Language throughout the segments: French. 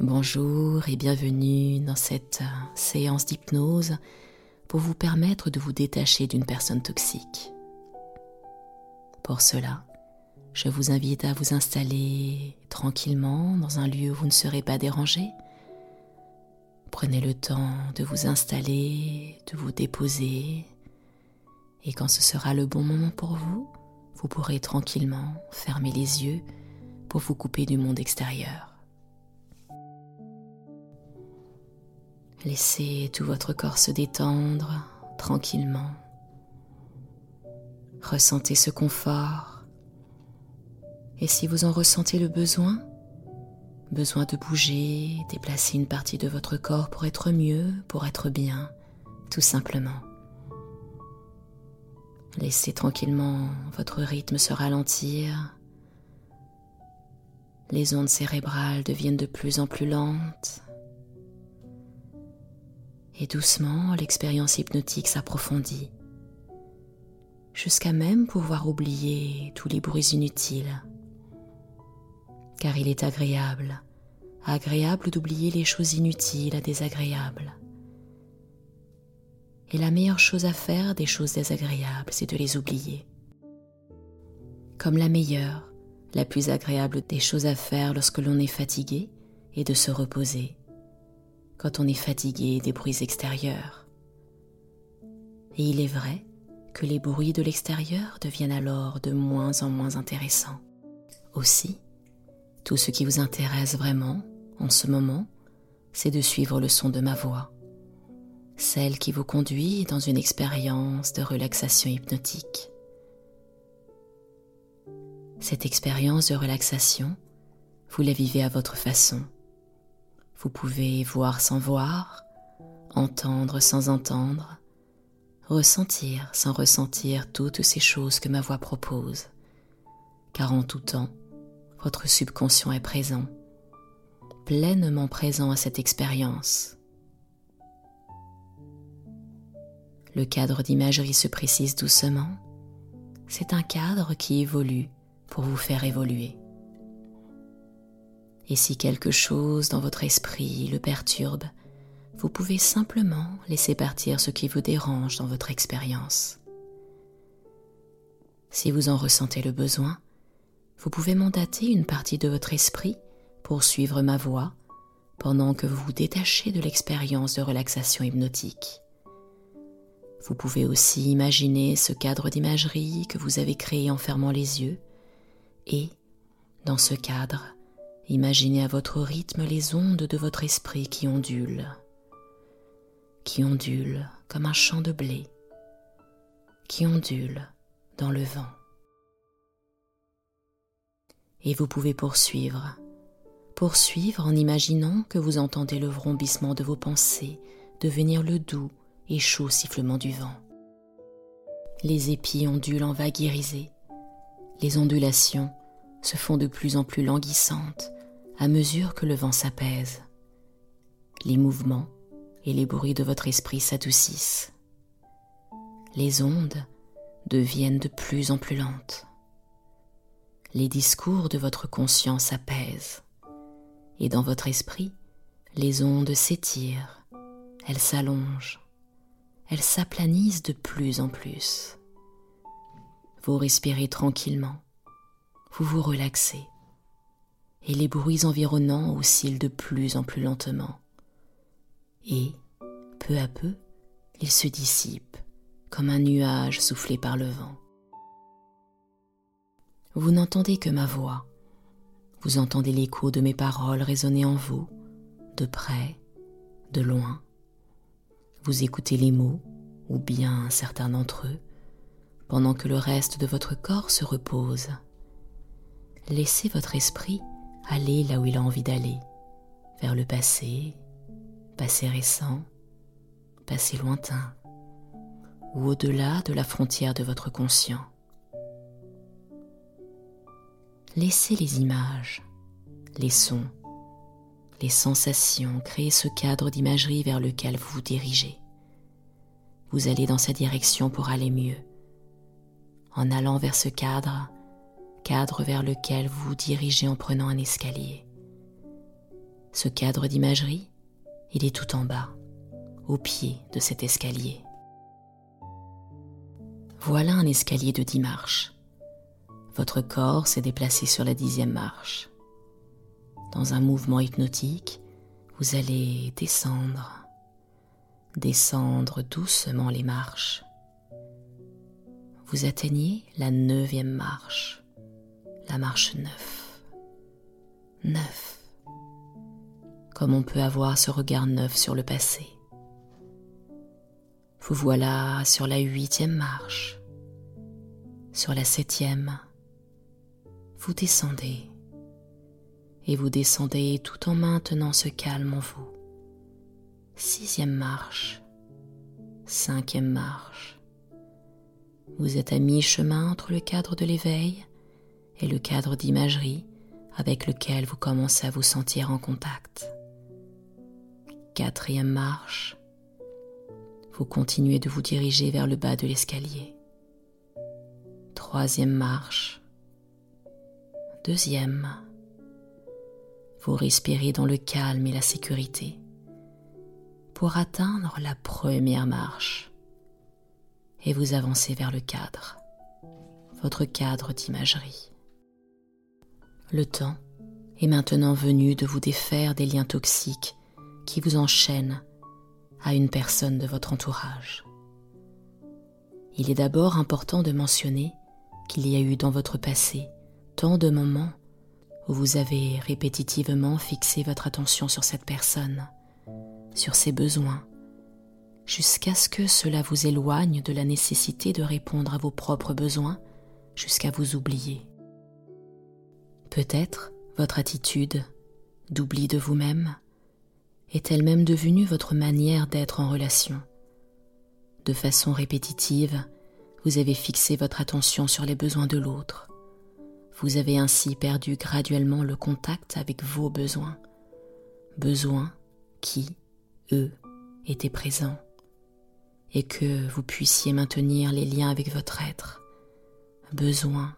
Bonjour et bienvenue dans cette séance d'hypnose pour vous permettre de vous détacher d'une personne toxique. Pour cela, je vous invite à vous installer tranquillement dans un lieu où vous ne serez pas dérangé. Prenez le temps de vous installer, de vous déposer, et quand ce sera le bon moment pour vous, vous pourrez tranquillement fermer les yeux pour vous couper du monde extérieur. Laissez tout votre corps se détendre tranquillement. Ressentez ce confort. Et si vous en ressentez le besoin, besoin de bouger, déplacer une partie de votre corps pour être mieux, pour être bien, tout simplement. Laissez tranquillement votre rythme se ralentir. Les ondes cérébrales deviennent de plus en plus lentes et doucement l'expérience hypnotique s'approfondit, jusqu'à même pouvoir oublier tous les bruits inutiles, car il est agréable, agréable d'oublier les choses inutiles à désagréables. Et la meilleure chose à faire des choses désagréables, c'est de les oublier. Comme la meilleure, la plus agréable des choses à faire lorsque l'on est fatigué est de se reposer quand on est fatigué des bruits extérieurs. Et il est vrai que les bruits de l'extérieur deviennent alors de moins en moins intéressants. Aussi, tout ce qui vous intéresse vraiment en ce moment, c'est de suivre le son de ma voix, celle qui vous conduit dans une expérience de relaxation hypnotique. Cette expérience de relaxation, vous la vivez à votre façon vous pouvez voir sans voir, entendre sans entendre, ressentir sans ressentir toutes ces choses que ma voix propose, car en tout temps, votre subconscient est présent, pleinement présent à cette expérience. Le cadre d'imagerie se précise doucement. C'est un cadre qui évolue pour vous faire évoluer. Et si quelque chose dans votre esprit le perturbe, vous pouvez simplement laisser partir ce qui vous dérange dans votre expérience. Si vous en ressentez le besoin, vous pouvez mandater une partie de votre esprit pour suivre ma voix pendant que vous vous détachez de l'expérience de relaxation hypnotique. Vous pouvez aussi imaginer ce cadre d'imagerie que vous avez créé en fermant les yeux et, dans ce cadre, Imaginez à votre rythme les ondes de votre esprit qui ondulent, qui ondulent comme un champ de blé, qui ondulent dans le vent. Et vous pouvez poursuivre, poursuivre en imaginant que vous entendez le vrombissement de vos pensées devenir le doux et chaud sifflement du vent. Les épis ondulent en vagues irisées, les ondulations se font de plus en plus languissantes à mesure que le vent s'apaise. Les mouvements et les bruits de votre esprit s'adoucissent. Les ondes deviennent de plus en plus lentes. Les discours de votre conscience s'apaisent. Et dans votre esprit, les ondes s'étirent, elles s'allongent, elles s'aplanissent de plus en plus. Vous respirez tranquillement, vous vous relaxez et les bruits environnants oscillent de plus en plus lentement. Et, peu à peu, ils se dissipent comme un nuage soufflé par le vent. Vous n'entendez que ma voix, vous entendez l'écho de mes paroles résonner en vous, de près, de loin. Vous écoutez les mots, ou bien certains d'entre eux, pendant que le reste de votre corps se repose. Laissez votre esprit aller là où il a envie d'aller, vers le passé, passé récent, passé lointain, ou au-delà de la frontière de votre conscient. Laissez les images, les sons, les sensations créer ce cadre d'imagerie vers lequel vous vous dirigez. Vous allez dans cette direction pour aller mieux. En allant vers ce cadre, cadre vers lequel vous vous dirigez en prenant un escalier. Ce cadre d'imagerie, il est tout en bas, au pied de cet escalier. Voilà un escalier de dix marches. Votre corps s'est déplacé sur la dixième marche. Dans un mouvement hypnotique, vous allez descendre, descendre doucement les marches. Vous atteignez la neuvième marche, la marche neuf. Neuf. Comme on peut avoir ce regard neuf sur le passé. Vous voilà sur la huitième marche, sur la septième. Vous descendez et vous descendez tout en maintenant ce calme en vous. Sixième marche, cinquième marche. Vous êtes à mi-chemin entre le cadre de l'éveil et le cadre d'imagerie avec lequel vous commencez à vous sentir en contact. Quatrième marche, vous continuez de vous diriger vers le bas de l'escalier. Troisième marche. Deuxième. Vous respirez dans le calme et la sécurité pour atteindre la première marche. Et vous avancez vers le cadre, votre cadre d'imagerie. Le temps est maintenant venu de vous défaire des liens toxiques qui vous enchaînent à une personne de votre entourage. Il est d'abord important de mentionner qu'il y a eu dans votre passé tant de moments où vous avez répétitivement fixé votre attention sur cette personne, sur ses besoins, jusqu'à ce que cela vous éloigne de la nécessité de répondre à vos propres besoins, jusqu'à vous oublier. Peut-être votre attitude d'oubli de vous-même est elle-même devenue votre manière d'être en relation? De façon répétitive, vous avez fixé votre attention sur les besoins de l'autre. Vous avez ainsi perdu graduellement le contact avec vos besoins, besoins qui, eux, étaient présents, et que vous puissiez maintenir les liens avec votre être, besoins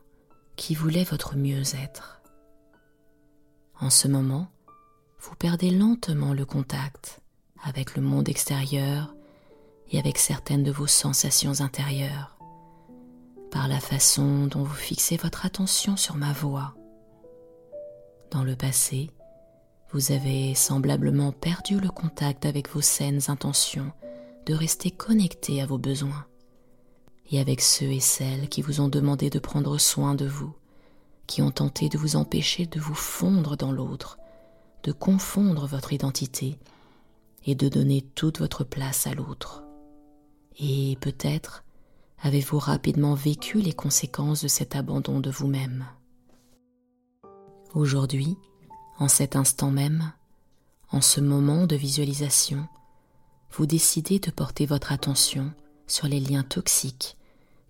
qui voulaient votre mieux-être. En ce moment, vous perdez lentement le contact avec le monde extérieur et avec certaines de vos sensations intérieures, par la façon dont vous fixez votre attention sur ma voix. Dans le passé, vous avez semblablement perdu le contact avec vos saines intentions de rester connecté à vos besoins et avec ceux et celles qui vous ont demandé de prendre soin de vous, qui ont tenté de vous empêcher de vous fondre dans l'autre de confondre votre identité et de donner toute votre place à l'autre. Et peut-être avez-vous rapidement vécu les conséquences de cet abandon de vous-même. Aujourd'hui, en cet instant même, en ce moment de visualisation, vous décidez de porter votre attention sur les liens toxiques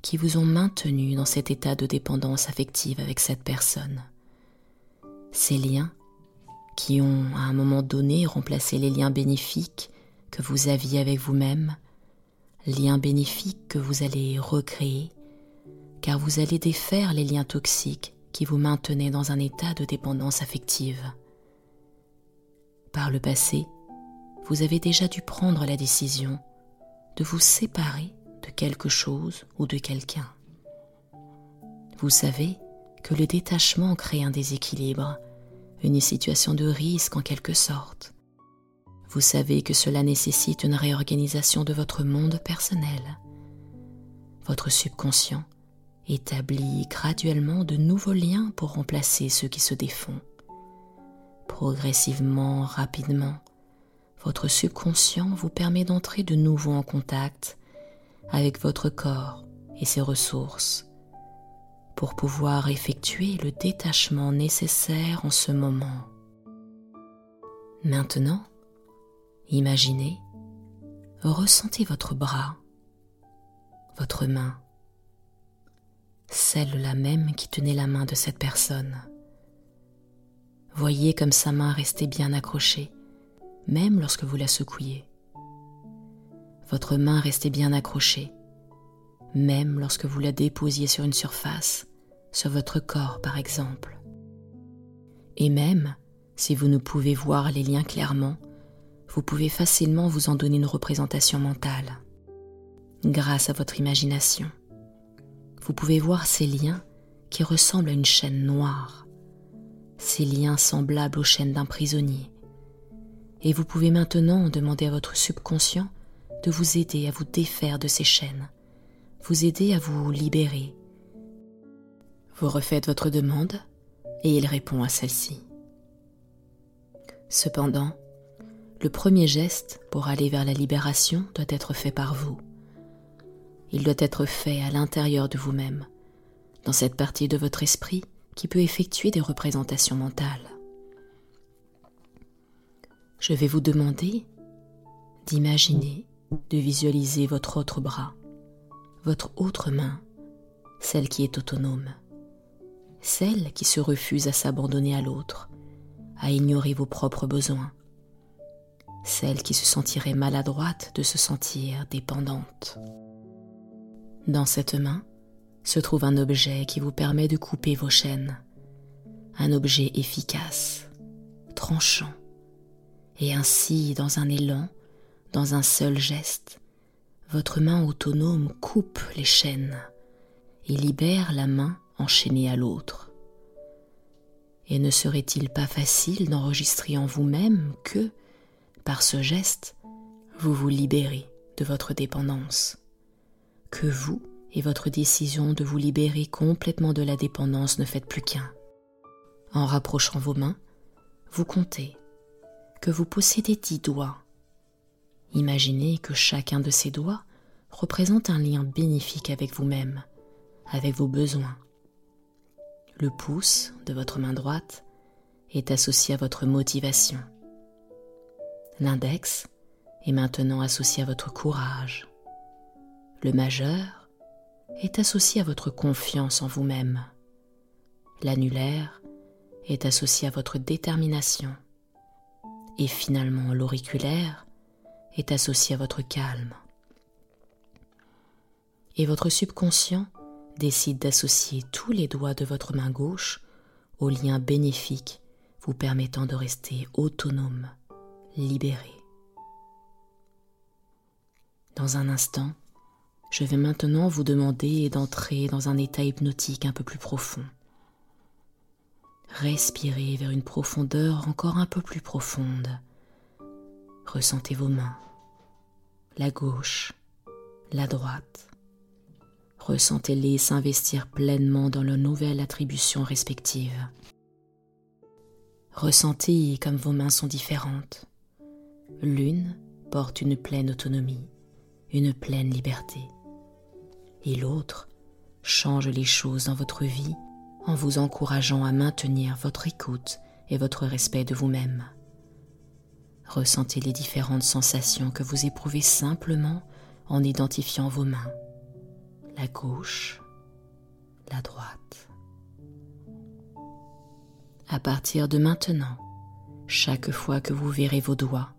qui vous ont maintenu dans cet état de dépendance affective avec cette personne. Ces liens qui ont à un moment donné remplacé les liens bénéfiques que vous aviez avec vous-même, liens bénéfiques que vous allez recréer, car vous allez défaire les liens toxiques qui vous maintenaient dans un état de dépendance affective. Par le passé, vous avez déjà dû prendre la décision de vous séparer de quelque chose ou de quelqu'un. Vous savez que le détachement crée un déséquilibre une situation de risque en quelque sorte. Vous savez que cela nécessite une réorganisation de votre monde personnel. Votre subconscient établit graduellement de nouveaux liens pour remplacer ceux qui se défont. Progressivement, rapidement, votre subconscient vous permet d'entrer de nouveau en contact avec votre corps et ses ressources pour pouvoir effectuer le détachement nécessaire en ce moment. Maintenant, imaginez, ressentez votre bras, votre main, celle-là même qui tenait la main de cette personne. Voyez comme sa main restait bien accrochée, même lorsque vous la secouiez. Votre main restait bien accrochée, même lorsque vous la déposiez sur une surface sur votre corps par exemple. Et même Si vous ne pouvez voir les liens clairement, vous pouvez facilement vous en donner une représentation mentale. Grâce à votre imagination, vous pouvez voir ces liens qui ressemblent à une chaîne noire, ces liens semblables aux chaînes d'un prisonnier. Et vous pouvez maintenant demander à votre subconscient de vous aider à vous défaire de ces chaînes, vous aider à vous libérer. Vous refaites votre demande et il répond à celle-ci. Cependant, le premier geste pour aller vers la libération doit être fait par vous. Il doit être fait à l'intérieur de vous-même, dans cette partie de votre esprit qui peut effectuer des représentations mentales. Je vais vous demander d'imaginer, de visualiser votre autre bras, votre autre main, celle qui est autonome, celle qui se refuse à s'abandonner à l'autre, à ignorer vos propres besoins, celle qui se sentirait maladroite de se sentir dépendante. Dans cette main se trouve un objet qui vous permet de couper vos chaînes, un objet efficace, tranchant, et ainsi, dans un élan, dans un seul geste, votre main autonome coupe les chaînes et libère la main enchaînée à l'autre. Et ne serait-il pas facile d'enregistrer en vous-même que, par ce geste, vous vous libérez de votre dépendance, que vous et votre décision de vous libérer complètement de la dépendance ne faites plus qu'un. En rapprochant vos mains, vous comptez que vous possédez dix doigts. Imaginez que chacun de ces doigts représente un lien bénéfique avec vous-même, avec vos besoins. Le pouce de votre main droite est associé à votre motivation. L'index est maintenant associé à votre courage. Le majeur est associé à votre confiance en vous-même. L'annulaire est associé à votre détermination. Et finalement, l'auriculaire est associé à votre calme. Et votre subconscient décide d'associer tous les doigts de votre main gauche au lien bénéfique vous permettant de rester autonome libéré. Dans un instant, je vais maintenant vous demander d'entrer dans un état hypnotique un peu plus profond. Respirez vers une profondeur encore un peu plus profonde. Ressentez vos mains, la gauche, la droite. Ressentez-les s'investir pleinement dans leurs nouvelles attributions respectives. Ressentez comme vos mains sont différentes. L'une porte une pleine autonomie, une pleine liberté, et l'autre change les choses dans votre vie en vous encourageant à maintenir votre écoute et votre respect de vous-même. Ressentez les différentes sensations que vous éprouvez simplement en identifiant vos mains, la gauche, la droite. À partir de maintenant, chaque fois que vous verrez vos doigts,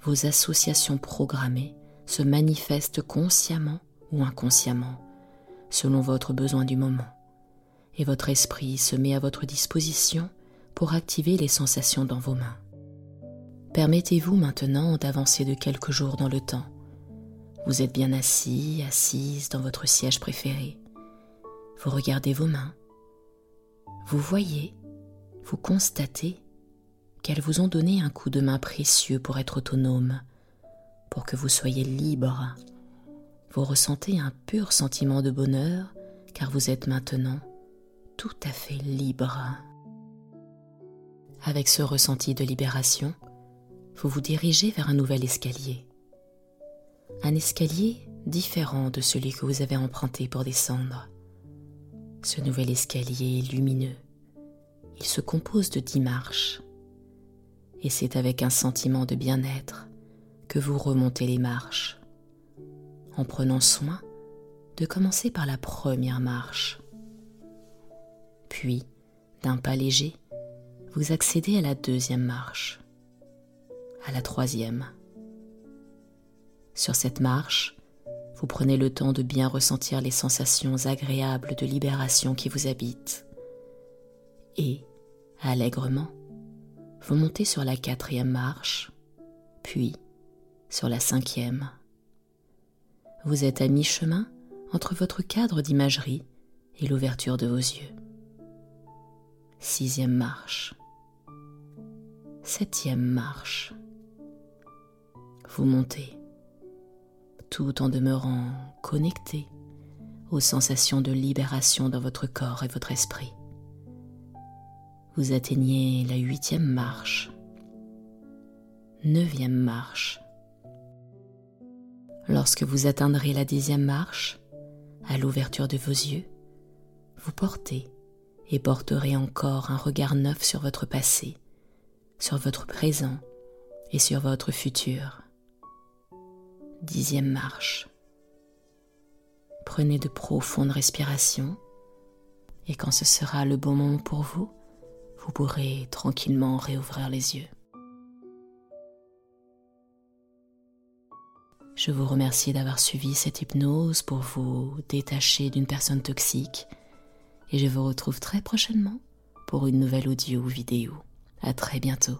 vos associations programmées se manifestent consciemment ou inconsciemment, selon votre besoin du moment, et votre esprit se met à votre disposition pour activer les sensations dans vos mains. Permettez-vous maintenant d'avancer de quelques jours dans le temps. Vous êtes bien assis, assise dans votre siège préféré. Vous regardez vos mains. Vous voyez, vous constatez qu'elles vous ont donné un coup de main précieux pour être autonome, pour que vous soyez libre. Vous ressentez un pur sentiment de bonheur car vous êtes maintenant tout à fait libre. Avec ce ressenti de libération, vous vous dirigez vers un nouvel escalier. Un escalier différent de celui que vous avez emprunté pour descendre. Ce nouvel escalier est lumineux. Il se compose de dix marches et c'est avec un sentiment de bien-être que vous remontez les marches, en prenant soin de commencer par la première marche. Puis, d'un pas léger, vous accédez à la deuxième marche, à la troisième. Sur cette marche, vous prenez le temps de bien ressentir les sensations agréables de libération qui vous habitent. Et, allègrement, Vous montez sur la quatrième marche, puis sur la cinquième. Vous êtes à mi-chemin entre votre cadre d'imagerie et l'ouverture de vos yeux. Sixième marche. Septième marche. Vous montez, tout en demeurant connecté aux sensations de libération dans votre corps et votre esprit. Vous atteignez la huitième marche, neuvième marche. Lorsque vous atteindrez la dixième marche, à l'ouverture de vos yeux, vous portez et porterez encore un regard neuf sur votre passé, sur votre présent et sur votre futur. Dixième marche. Prenez de profondes respirations et quand ce sera le bon moment pour vous, vous pourrez tranquillement réouvrir les yeux. Je vous remercie d'avoir suivi cette hypnose pour vous détacher d'une personne toxique et je vous retrouve très prochainement pour une nouvelle audio ou vidéo. À très bientôt.